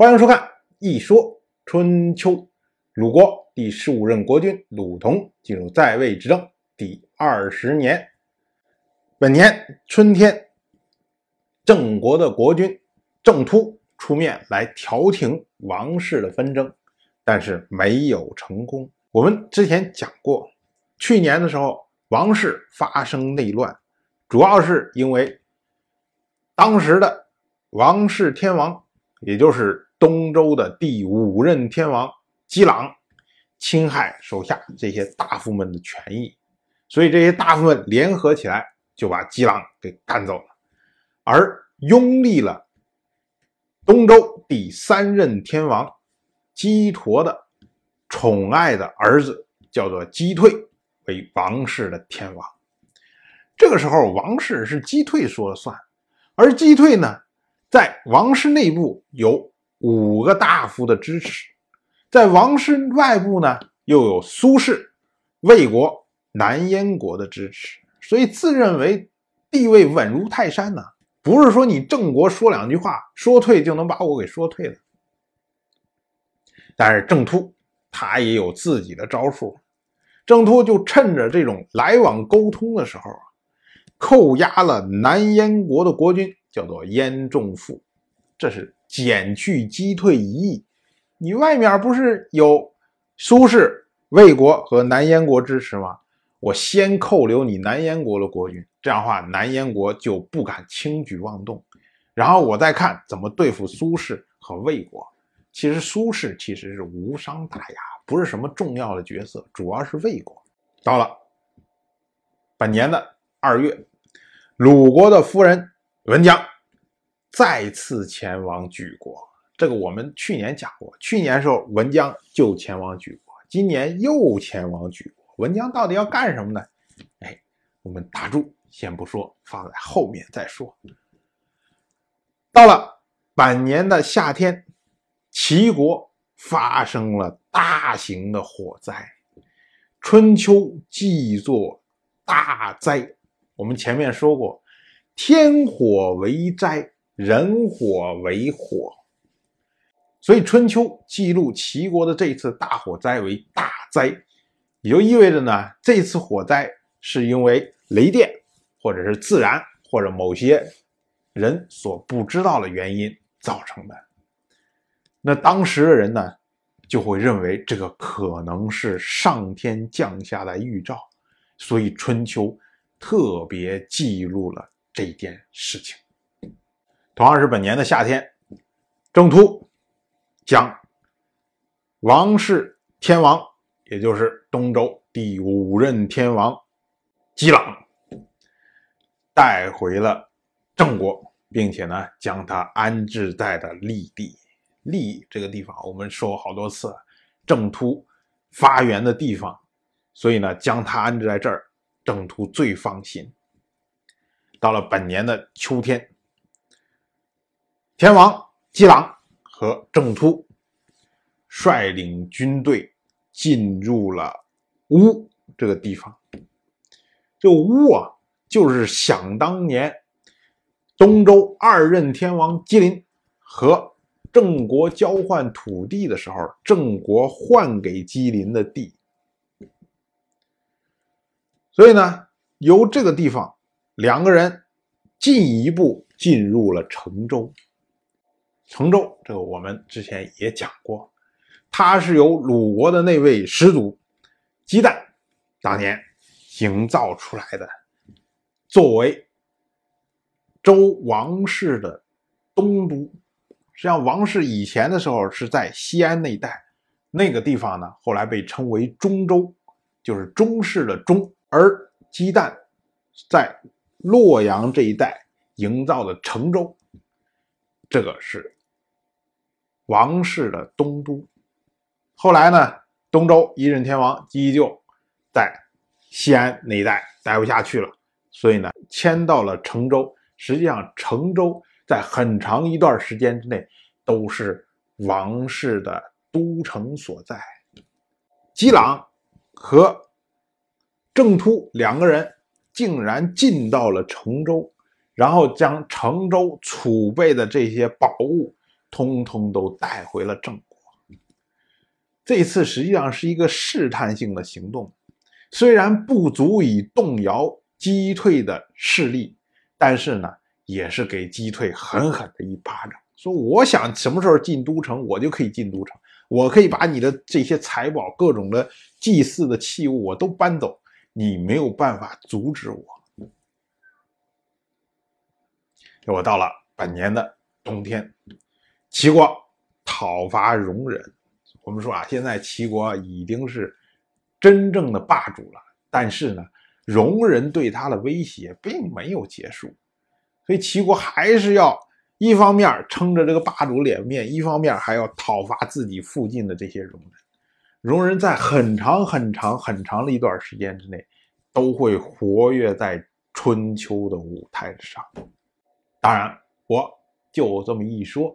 欢迎收看《一说春秋》。鲁国第十五任国君鲁同进入在位执政第二十年，本年春天，郑国的国君郑突出面来调停王室的纷争，但是没有成功。我们之前讲过，去年的时候，王室发生内乱，主要是因为当时的王室天王，也就是东周的第五任天王姬朗侵害手下这些大夫们的权益，所以这些大夫们联合起来就把姬朗给干走了，而拥立了东周第三任天王姬陀的宠爱的儿子，叫做姬退为王室的天王。这个时候，王室是姬退说了算，而姬退呢，在王室内部有。五个大夫的支持，在王室外部呢，又有苏氏、魏国、南燕国的支持，所以自认为地位稳如泰山呢。不是说你郑国说两句话说退就能把我给说退了。但是郑突他也有自己的招数，郑突就趁着这种来往沟通的时候啊，扣押了南燕国的国君，叫做燕仲父，这是。减去击退一役，你外面不是有苏氏、魏国和南燕国支持吗？我先扣留你南燕国的国君，这样的话南燕国就不敢轻举妄动。然后我再看怎么对付苏氏和魏国。其实苏氏其实是无伤大雅，不是什么重要的角色，主要是魏国。到了本年的二月，鲁国的夫人文姜。再次前往举国，这个我们去年讲过。去年时候文姜就前往举国，今年又前往举国。文姜到底要干什么呢？哎，我们打住，先不说，放在后面再说。到了本年的夏天，齐国发生了大型的火灾，春秋记作大灾。我们前面说过，天火为灾。人火为火，所以春秋记录齐国的这次大火灾为大灾，也就意味着呢，这次火灾是因为雷电，或者是自然，或者某些人所不知道的原因造成的。那当时的人呢，就会认为这个可能是上天降下的预兆，所以春秋特别记录了这件事情。同样是本年的夏天，郑突将王室天王，也就是东周第五任天王姬朗带回了郑国，并且呢，将他安置在了立地。立这个地方，我们说过好多次，郑突发源的地方，所以呢，将他安置在这儿，郑突最放心。到了本年的秋天。天王姬朗和郑突率领军队进入了乌这个地方。这乌啊，就是想当年东周二任天王姬林和郑国交换土地的时候，郑国换给姬林的地。所以呢，由这个地方，两个人进一步进入了成州。成州，这个我们之前也讲过，它是由鲁国的那位始祖姬旦当年营造出来的，作为周王室的东都。实际上，王室以前的时候是在西安那一带，那个地方呢，后来被称为中州，就是中式的中。而姬旦在洛阳这一带营造的成州，这个是。王室的东都，后来呢，东周一任天王姬就在西安那一带待不下去了，所以呢，迁到了成州。实际上，成州在很长一段时间之内都是王室的都城所在。姬朗和郑突两个人竟然进到了成州，然后将成州储备的这些宝物。通通都带回了郑国。这次实际上是一个试探性的行动，虽然不足以动摇击退的势力，但是呢，也是给击退狠狠的一巴掌。说我想什么时候进都城，我就可以进都城，我可以把你的这些财宝、各种的祭祀的器物我都搬走，你没有办法阻止我。我到了本年的冬天，齐国讨伐戎人。我们说啊，现在齐国已经是真正的霸主了，但是呢，戎人对他的威胁并没有结束，所以齐国还是要一方面撑着这个霸主脸面，一方面还要讨伐自己附近的这些戎人。戎人在很长很长很长的一段时间之内，都会活跃在春秋的舞台上。当然，我就这么一说，